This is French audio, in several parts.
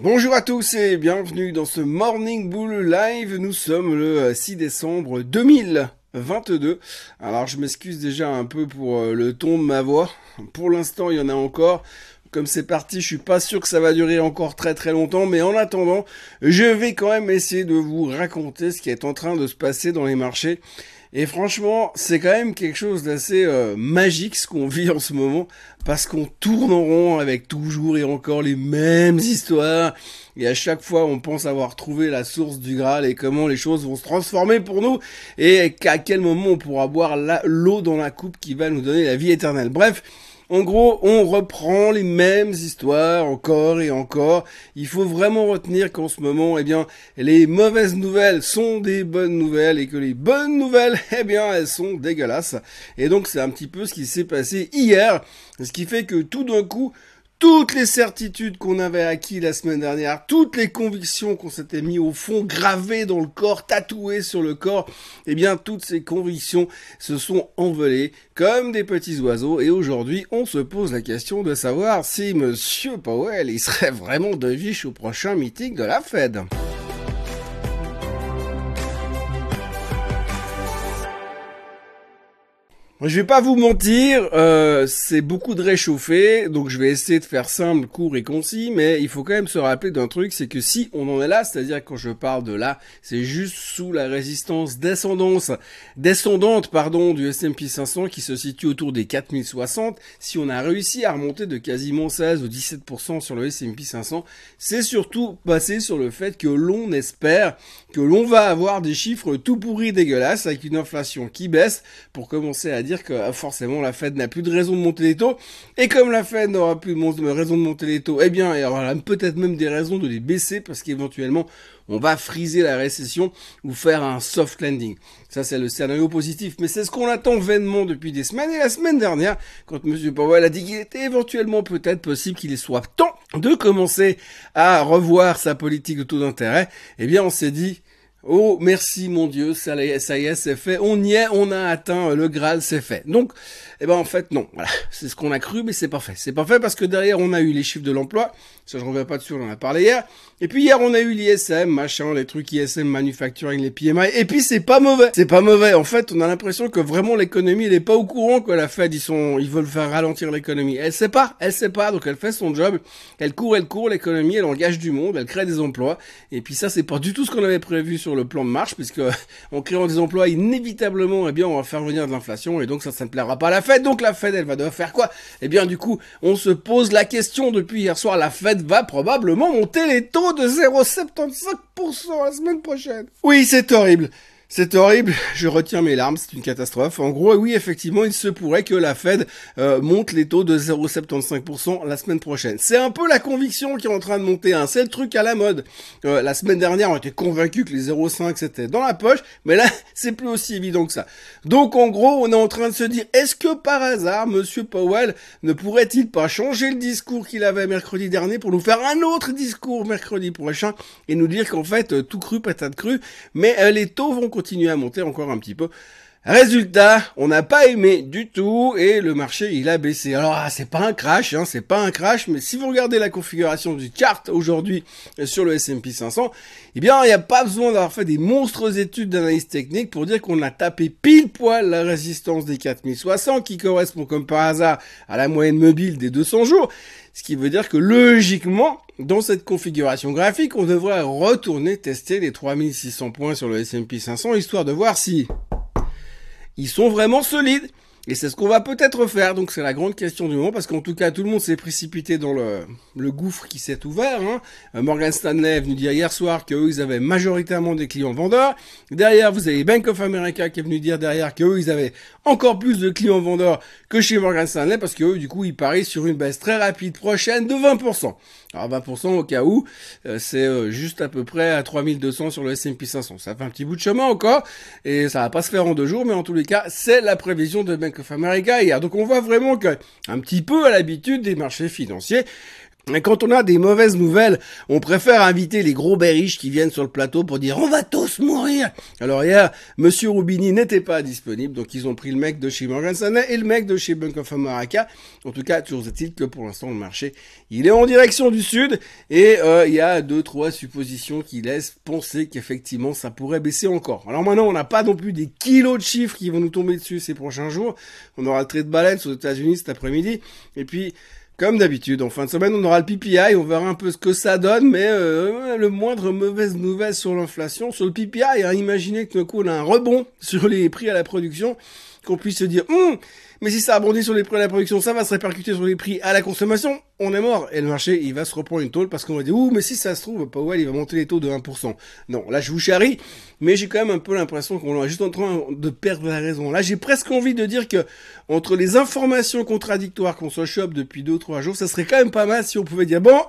Bonjour à tous et bienvenue dans ce Morning Bull Live. Nous sommes le 6 décembre 2022. Alors je m'excuse déjà un peu pour euh, le ton de ma voix. Pour l'instant il y en a encore. Comme c'est parti, je suis pas sûr que ça va durer encore très très longtemps, mais en attendant, je vais quand même essayer de vous raconter ce qui est en train de se passer dans les marchés. Et franchement, c'est quand même quelque chose d'assez euh, magique ce qu'on vit en ce moment, parce qu'on tourne en rond avec toujours et encore les mêmes histoires. Et à chaque fois, on pense avoir trouvé la source du Graal et comment les choses vont se transformer pour nous, et à quel moment on pourra boire l'eau dans la coupe qui va nous donner la vie éternelle. Bref, en gros, on reprend les mêmes histoires encore et encore. Il faut vraiment retenir qu'en ce moment, eh bien, les mauvaises nouvelles sont des bonnes nouvelles et que les bonnes nouvelles, eh bien, elles sont dégueulasses. Et donc, c'est un petit peu ce qui s'est passé hier. Ce qui fait que tout d'un coup, toutes les certitudes qu'on avait acquis la semaine dernière, toutes les convictions qu'on s'était mis au fond, gravées dans le corps, tatouées sur le corps, eh bien toutes ces convictions se sont envolées comme des petits oiseaux et aujourd'hui on se pose la question de savoir si Monsieur Powell il serait vraiment de viche au prochain meeting de la Fed. Je vais pas vous mentir, euh, c'est beaucoup de réchauffé, donc je vais essayer de faire simple, court et concis, mais il faut quand même se rappeler d'un truc, c'est que si on en est là, c'est-à-dire quand je parle de là, c'est juste sous la résistance descendance, descendante pardon, du S&P 500 qui se situe autour des 4060, si on a réussi à remonter de quasiment 16 ou 17% sur le S&P 500, c'est surtout basé sur le fait que l'on espère que l'on va avoir des chiffres tout pourris dégueulasses avec une inflation qui baisse pour commencer à dire que euh, forcément la Fed n'a plus de raison de monter les taux. Et comme la Fed n'aura plus de raison de monter les taux, eh bien, y aura peut-être même des raisons de les baisser parce qu'éventuellement, on va friser la récession ou faire un soft landing. Ça, c'est le scénario positif. Mais c'est ce qu'on attend vainement depuis des semaines. Et la semaine dernière, quand M. Powell a dit qu'il était éventuellement peut-être possible qu'il soit temps de commencer à revoir sa politique de taux d'intérêt, eh bien, on s'est dit, Oh, merci mon Dieu, ça, y est, c'est fait. On y est, on a atteint le Graal, c'est fait. Donc, eh ben en fait non, voilà, c'est ce qu'on a cru, mais c'est pas fait. C'est pas fait parce que derrière on a eu les chiffres de l'emploi, ça je reviens pas dessus, on en a parlé hier. Et puis hier on a eu l'ISM, machin, les trucs ISM, manufacturing, les PMI. Et puis c'est pas mauvais, c'est pas mauvais. En fait, on a l'impression que vraiment l'économie, elle est pas au courant que la Fed ils sont, ils veulent faire ralentir l'économie. Elle sait pas, elle sait pas, donc elle fait son job. Elle court, elle court, l'économie, elle engage du monde, elle crée des emplois. Et puis ça c'est pas du tout ce qu'on avait prévu sur le plan de marche, puisque en créant des emplois inévitablement, eh bien on va faire venir de l'inflation et donc ça, ça ne plaira pas à la Fed donc la Fed, elle va devoir faire quoi? Eh bien, du coup, on se pose la question depuis hier soir. La Fed va probablement monter les taux de 0,75% la semaine prochaine. Oui, c'est horrible. C'est horrible, je retiens mes larmes, c'est une catastrophe. En gros, oui, effectivement, il se pourrait que la Fed euh, monte les taux de 0,75% la semaine prochaine. C'est un peu la conviction qui est en train de monter. Hein. C'est le truc à la mode. Euh, la semaine dernière, on était convaincus que les 0,5% c'était dans la poche, mais là, c'est plus aussi évident que ça. Donc, en gros, on est en train de se dire, est-ce que par hasard, Monsieur Powell ne pourrait-il pas changer le discours qu'il avait mercredi dernier pour nous faire un autre discours mercredi prochain et nous dire qu'en fait, euh, tout cru, patate crue, mais les taux vont continuer à monter encore un petit peu. Résultat, on n'a pas aimé du tout et le marché il a baissé. Alors ah, c'est pas un crash, hein, c'est pas un crash, mais si vous regardez la configuration du chart aujourd'hui sur le S&P 500, eh bien il n'y a pas besoin d'avoir fait des monstrueuses études d'analyse technique pour dire qu'on a tapé pile poil la résistance des 4060 qui correspond comme par hasard à la moyenne mobile des 200 jours. Ce qui veut dire que logiquement, dans cette configuration graphique, on devrait retourner tester les 3600 points sur le S&P 500 histoire de voir si ils sont vraiment solides. Et c'est ce qu'on va peut-être faire, donc c'est la grande question du moment, parce qu'en tout cas tout le monde s'est précipité dans le, le gouffre qui s'est ouvert. Hein. Euh, Morgan Stanley est venu dire hier soir qu'eux ils avaient majoritairement des clients vendeurs. Derrière vous avez Bank of America qui est venu dire derrière qu'eux ils avaient encore plus de clients vendeurs que chez Morgan Stanley, parce qu'eux du coup ils parient sur une baisse très rapide prochaine de 20%. Alors 20% au cas où, euh, c'est euh, juste à peu près à 3200 sur le S&P 500. Ça fait un petit bout de chemin encore, et ça va pas se faire en deux jours, mais en tous les cas, c'est la prévision de Bank hier. Donc on voit vraiment que, un petit peu à l'habitude des marchés financiers, Quand on a des mauvaises nouvelles, on préfère inviter les gros berriches qui viennent sur le plateau pour dire on va tous mourir. Alors hier, Monsieur Roubini n'était pas disponible, donc ils ont pris le mec de chez Morgan Stanley et le mec de chez Bank of America. En tout cas, toujours est-il que pour l'instant le marché, il est en direction du sud et euh, il y a deux trois suppositions qui laissent penser qu'effectivement ça pourrait baisser encore. Alors maintenant, on n'a pas non plus des kilos de chiffres qui vont nous tomber dessus ces prochains jours. On aura le trait de baleine aux États-Unis cet après-midi et puis comme d'habitude, en fin de semaine, on aura le PPI, on verra un peu ce que ça donne, mais euh, le moindre mauvaise nouvelle sur l'inflation, sur le PPI, hein, imaginez que d'un coup on a un rebond sur les prix à la production, qu'on puisse se dire, hum, mais si ça rebondit sur les prix à la production, ça va se répercuter sur les prix à la consommation, on est mort. Et le marché, il va se reprendre une tôle parce qu'on va dire, ouh, mais si ça se trouve, Powell, il va monter les taux de 1%. Non, là, je vous charrie, mais j'ai quand même un peu l'impression qu'on est juste en train de perdre la raison. Là, j'ai presque envie de dire que, entre les informations contradictoires qu'on se chope depuis deux trois jours, ça serait quand même pas mal si on pouvait dire, bon,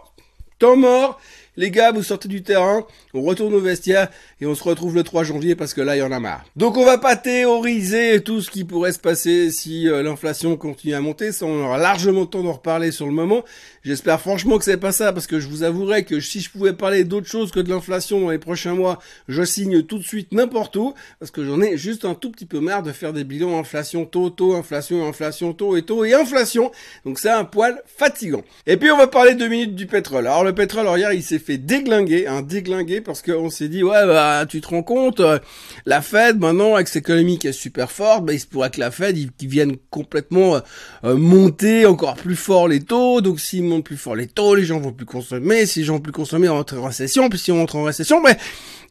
temps mort, les gars, vous sortez du terrain, on retourne au vestiaire et on se retrouve le 3 janvier parce que là, il y en a marre. Donc on va pas théoriser tout ce qui pourrait se passer si euh, l'inflation continue à monter, ça on aura largement le temps d'en reparler sur le moment. J'espère franchement que c'est pas ça parce que je vous avouerai que si je pouvais parler d'autre chose que de l'inflation dans les prochains mois, je signe tout de suite n'importe où parce que j'en ai juste un tout petit peu marre de faire des bilans inflation taux, taux, inflation, inflation, taux et taux et inflation. Donc c'est un poil fatigant. Et puis on va parler deux minutes du pétrole. Alors le pétrole, alors il s'est fait déglinguer, un déglinguer parce qu'on s'est dit ouais bah tu te rends compte, euh, la Fed maintenant avec cette économie qui est super forte, bah, il se pourrait que la Fed ils, vienne complètement euh, euh, monter encore plus fort les taux, donc s'ils montent plus fort les taux, les gens vont plus consommer, si les gens vont plus consommer, on rentre en récession, puis si on rentre en récession, ben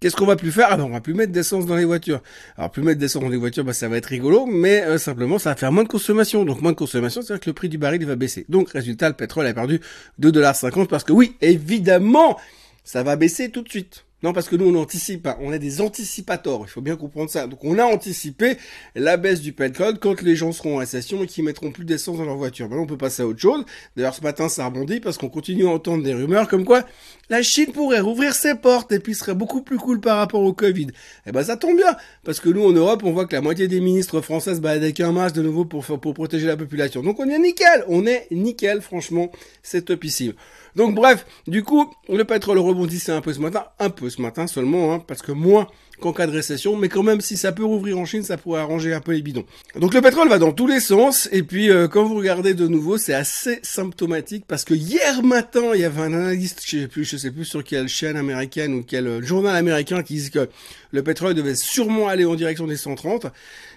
qu'est-ce qu'on va plus faire? Ah ben on va plus mettre d'essence dans les voitures. Alors plus mettre d'essence dans les voitures, bah ça va être rigolo, mais simplement ça va faire moins de consommation, donc moins de consommation, c'est-à-dire que le prix du baril il va baisser. Donc résultat, le pétrole a perdu 2,50$ parce que oui, évidemment ça va baisser tout de suite. Non, parce que nous, on anticipe, hein. on est des anticipateurs, il faut bien comprendre ça. Donc, on a anticipé la baisse du pétrole quand les gens seront en récession et qui mettront plus d'essence dans leur voiture. Maintenant, on peut passer à autre chose. D'ailleurs, ce matin, ça rebondit parce qu'on continue à entendre des rumeurs comme quoi la Chine pourrait rouvrir ses portes et puis serait beaucoup plus cool par rapport au Covid. Eh ben, ça tombe bien, parce que nous, en Europe, on voit que la moitié des ministres françaises baladent avec un masque de nouveau pour, pour protéger la population. Donc, on est nickel, on est nickel, franchement, c'est topissime. Donc bref, du coup, le pétrole rebondissait un peu ce matin, un peu ce matin seulement, hein, parce que moins qu'en cas de récession, mais quand même si ça peut rouvrir en Chine, ça pourrait arranger un peu les bidons. Donc le pétrole va dans tous les sens, et puis euh, quand vous regardez de nouveau, c'est assez symptomatique, parce que hier matin, il y avait un analyste, je sais plus, je sais plus sur quelle chaîne américaine ou quel euh, journal américain qui dit que le pétrole devait sûrement aller en direction des 130.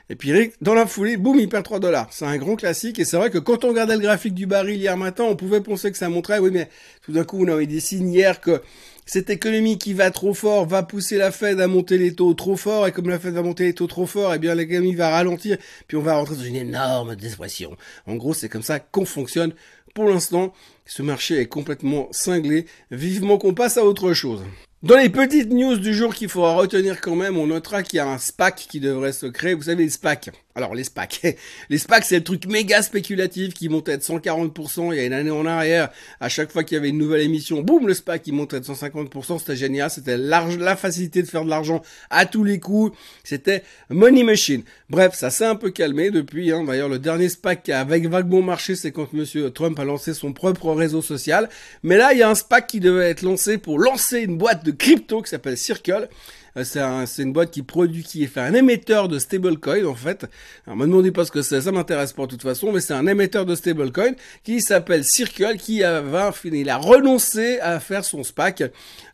Et puis dans la foulée, boum, il perd 3 dollars. C'est un grand classique et c'est vrai que quand on regardait le graphique du baril hier matin, on pouvait penser que ça montrait, oui, mais tout d'un coup, on a eu des signes hier que cette économie qui va trop fort va pousser la Fed à monter les taux trop fort et comme la Fed va monter les taux trop fort, eh bien l'économie va ralentir puis on va rentrer dans une énorme dépression. En gros, c'est comme ça qu'on fonctionne. Pour l'instant, ce marché est complètement cinglé. Vivement qu'on passe à autre chose. Dans les petites news du jour qu'il faudra retenir quand même, on notera qu'il y a un SPAC qui devrait se créer. Vous savez, les SPAC. Alors, les SPAC. les SPAC, c'est le truc méga spéculatif qui montait de 140% il y a une année en arrière. À chaque fois qu'il y avait une nouvelle émission, boum, le SPAC, il montait de 150%. C'était génial. C'était la facilité de faire de l'argent à tous les coups. C'était money machine. Bref, ça s'est un peu calmé depuis. Hein. D'ailleurs, le dernier SPAC qui a avec marché, c'est quand monsieur Trump a lancé son propre réseau social. Mais là, il y a un SPAC qui devait être lancé pour lancer une boîte de crypto qui s'appelle Circle. Euh, c'est un, une boîte qui produit, qui est fait un émetteur de stablecoin en fait. Alors me demandez pas ce que c'est, ça m'intéresse pas de toute façon, mais c'est un émetteur de stablecoin qui s'appelle Circle, qui a, va, il a renoncé à faire son SPAC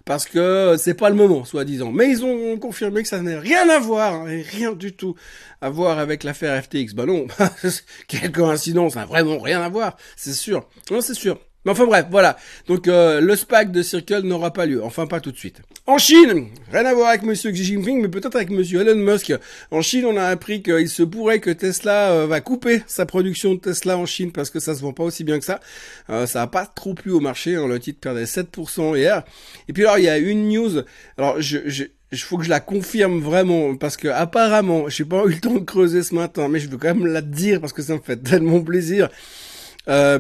parce que c'est pas le moment, soi-disant. Mais ils ont confirmé que ça n'a rien à voir, hein, rien du tout à voir avec l'affaire FTX. Bah non, quelle coïncidence, n'a vraiment rien à voir, c'est sûr. Non, c'est sûr. Mais enfin bref, voilà. Donc euh, le SPAC de Circle n'aura pas lieu, enfin pas tout de suite. En Chine, rien à voir avec Monsieur Xi Jinping, mais peut-être avec Monsieur Elon Musk. En Chine, on a appris qu'il se pourrait que Tesla euh, va couper sa production de Tesla en Chine parce que ça se vend pas aussi bien que ça. Euh, ça a pas trop plu au marché, hein. le titre perdait 7% hier. Et puis alors il y a une news. Alors je, je il faut que je la confirme vraiment parce que apparemment, j'ai pas eu le temps de creuser ce matin, mais je veux quand même la dire parce que ça me fait tellement plaisir. Euh,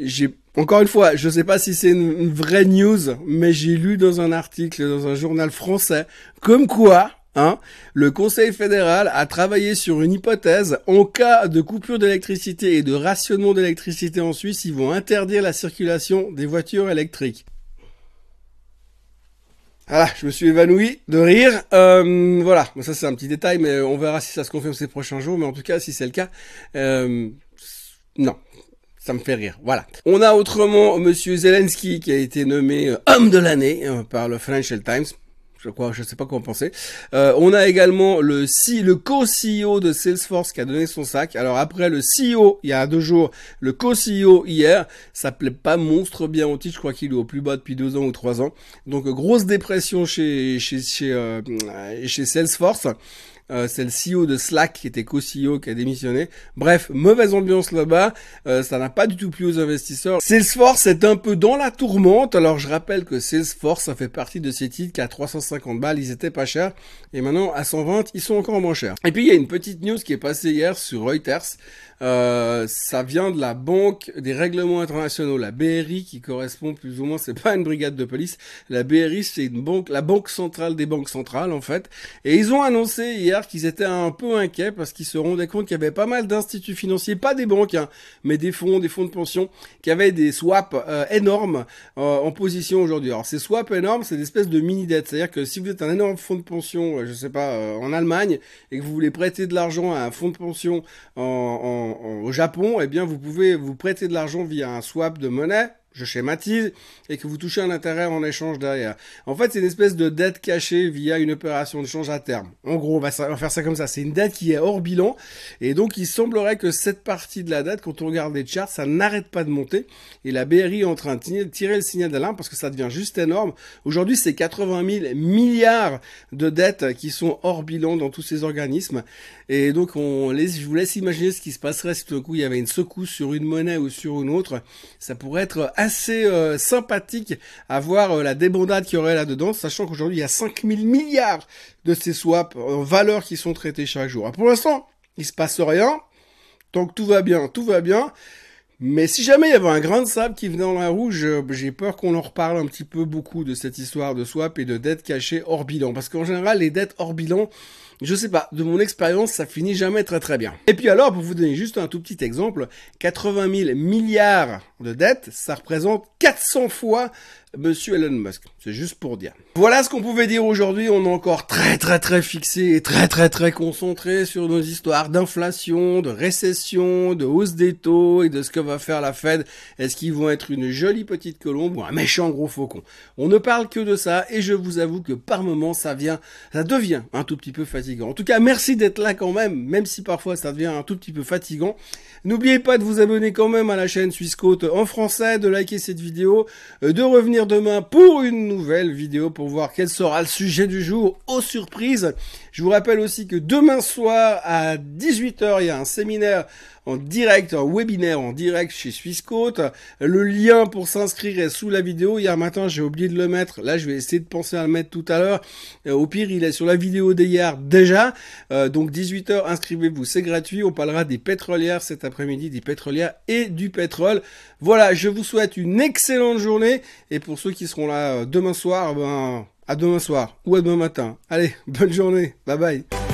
j'ai encore une fois, je sais pas si c'est une, vraie news, mais j'ai lu dans un article dans un journal français comme quoi hein, le Conseil fédéral a travaillé sur une hypothèse. En cas de coupure d'électricité et de rationnement d'électricité en Suisse, ils vont interdire la circulation des voitures électriques. Voilà, je me suis évanoui de rire. Euh, voilà, ça c'est un petit détail, mais on verra si ça se confirme ces prochains jours. Mais en tout cas, si c'est le cas, euh, non, ça me fait rire. Voilà. On a autrement Monsieur Zelensky qui a été nommé euh, homme de l'année par le Financial Times je crois, je sais pas comment penser. Euh, on a également le co-CEO de Salesforce qui a donné son sac. Alors après le CEO, il y a deux jours, le co-CEO hier, ça plaît pas monstre bien au titre. Je crois qu'il est au plus bas depuis deux ans ou trois ans. Donc grosse dépression chez euh, chez Salesforce. Euh, c'est le CEO de Slack qui était co-CEO qui a démissionné. Bref, mauvaise ambiance là-bas. Euh, ça n'a pas du tout plu aux investisseurs. Salesforce est un peu dans la tourmente. Alors je rappelle que Salesforce, ça fait partie de ces titres qu'à 350 balles, ils étaient pas chers. Et maintenant, à 120, ils sont encore moins chers. Et puis il y a une petite news qui est passée hier sur Reuters. Euh, ça vient de la Banque des règlements internationaux, la BRI, qui correspond plus ou moins, c'est pas une brigade de police. La BRI, c'est une banque, la banque centrale des banques centrales, en fait. Et ils ont annoncé hier qu'ils étaient un peu inquiets parce qu'ils se rendaient compte qu'il y avait pas mal d'instituts financiers, pas des banques, hein, mais des fonds, des fonds de pension, qui avaient des swaps euh, énormes euh, en position aujourd'hui. Alors ces swaps énormes, c'est des espèces de mini-dettes. C'est-à-dire que si vous êtes un énorme fonds de pension, je sais pas, en Allemagne, et que vous voulez prêter de l'argent à un fonds de pension en, en au Japon, eh bien, vous pouvez vous prêter de l'argent via un swap de monnaie je schématise, et que vous touchez un intérêt en échange derrière. En fait, c'est une espèce de dette cachée via une opération de change à terme. En gros, on va, faire ça comme ça. C'est une dette qui est hors bilan, et donc il semblerait que cette partie de la dette, quand on regarde les charts, ça n'arrête pas de monter, et la BRI est en train de tirer le signal d'alarme parce que ça devient juste énorme. Aujourd'hui, c'est 80 000 milliards de dettes qui sont hors bilan dans tous ces organismes, et donc je vous laisse imaginer ce qui se passerait si tout d'un coup il y avait une secousse sur une monnaie ou sur une autre. Ça pourrait être assez euh, sympathique à voir euh, la débandade qu'il y aurait là-dedans, sachant qu'aujourd'hui il y a 5000 milliards de ces swaps en valeur qui sont traités chaque jour. pour l'instant, il se passe rien. Que tout va bien, tout va bien. Mais si jamais il y avait un grain de sable qui venait dans la rouge, j'ai peur qu'on en reparle un petit peu beaucoup de cette histoire de swap et de dettes cachées hors bilan. Parce qu'en général, les dettes hors bilan, je sais pas, de mon expérience, ça finit jamais très très bien. Et puis alors, pour vous donner juste un tout petit exemple, 80 000 milliards de dettes, ça représente 400 fois Monsieur Elon Musk. C'est juste pour dire. Voilà ce qu'on pouvait dire aujourd'hui. On est encore très très très fixé et très très très concentré sur nos histoires d'inflation, de récession, de hausse des taux et de ce que va faire la Fed. Est-ce qu'ils vont être une jolie petite colombe ou un méchant gros faucon? On ne parle que de ça et je vous avoue que par moments ça vient, ça devient un tout petit peu fatigant. En tout cas, merci d'être là quand même, même si parfois ça devient un tout petit peu fatigant. N'oubliez pas de vous abonner quand même à la chaîne Suisse en français, de liker cette vidéo, euh, de revenir demain pour une nouvelle vidéo pour voir quel sera le sujet du jour aux surprises. Je vous rappelle aussi que demain soir à 18h, il y a un séminaire en direct, un webinaire en direct chez Swissquote. Le lien pour s'inscrire est sous la vidéo. Hier matin, j'ai oublié de le mettre. Là, je vais essayer de penser à le mettre tout à l'heure. Euh, au pire, il est sur la vidéo d'hier déjà. Euh, donc 18h, inscrivez-vous, c'est gratuit. On parlera des pétrolières cet après-midi, des pétrolières et du pétrole. Voilà, je vous souhaite une excellente journée. Et pour ceux qui seront là euh, demain soir, ben, à demain soir ou à demain matin. Allez, bonne journée. Bye bye.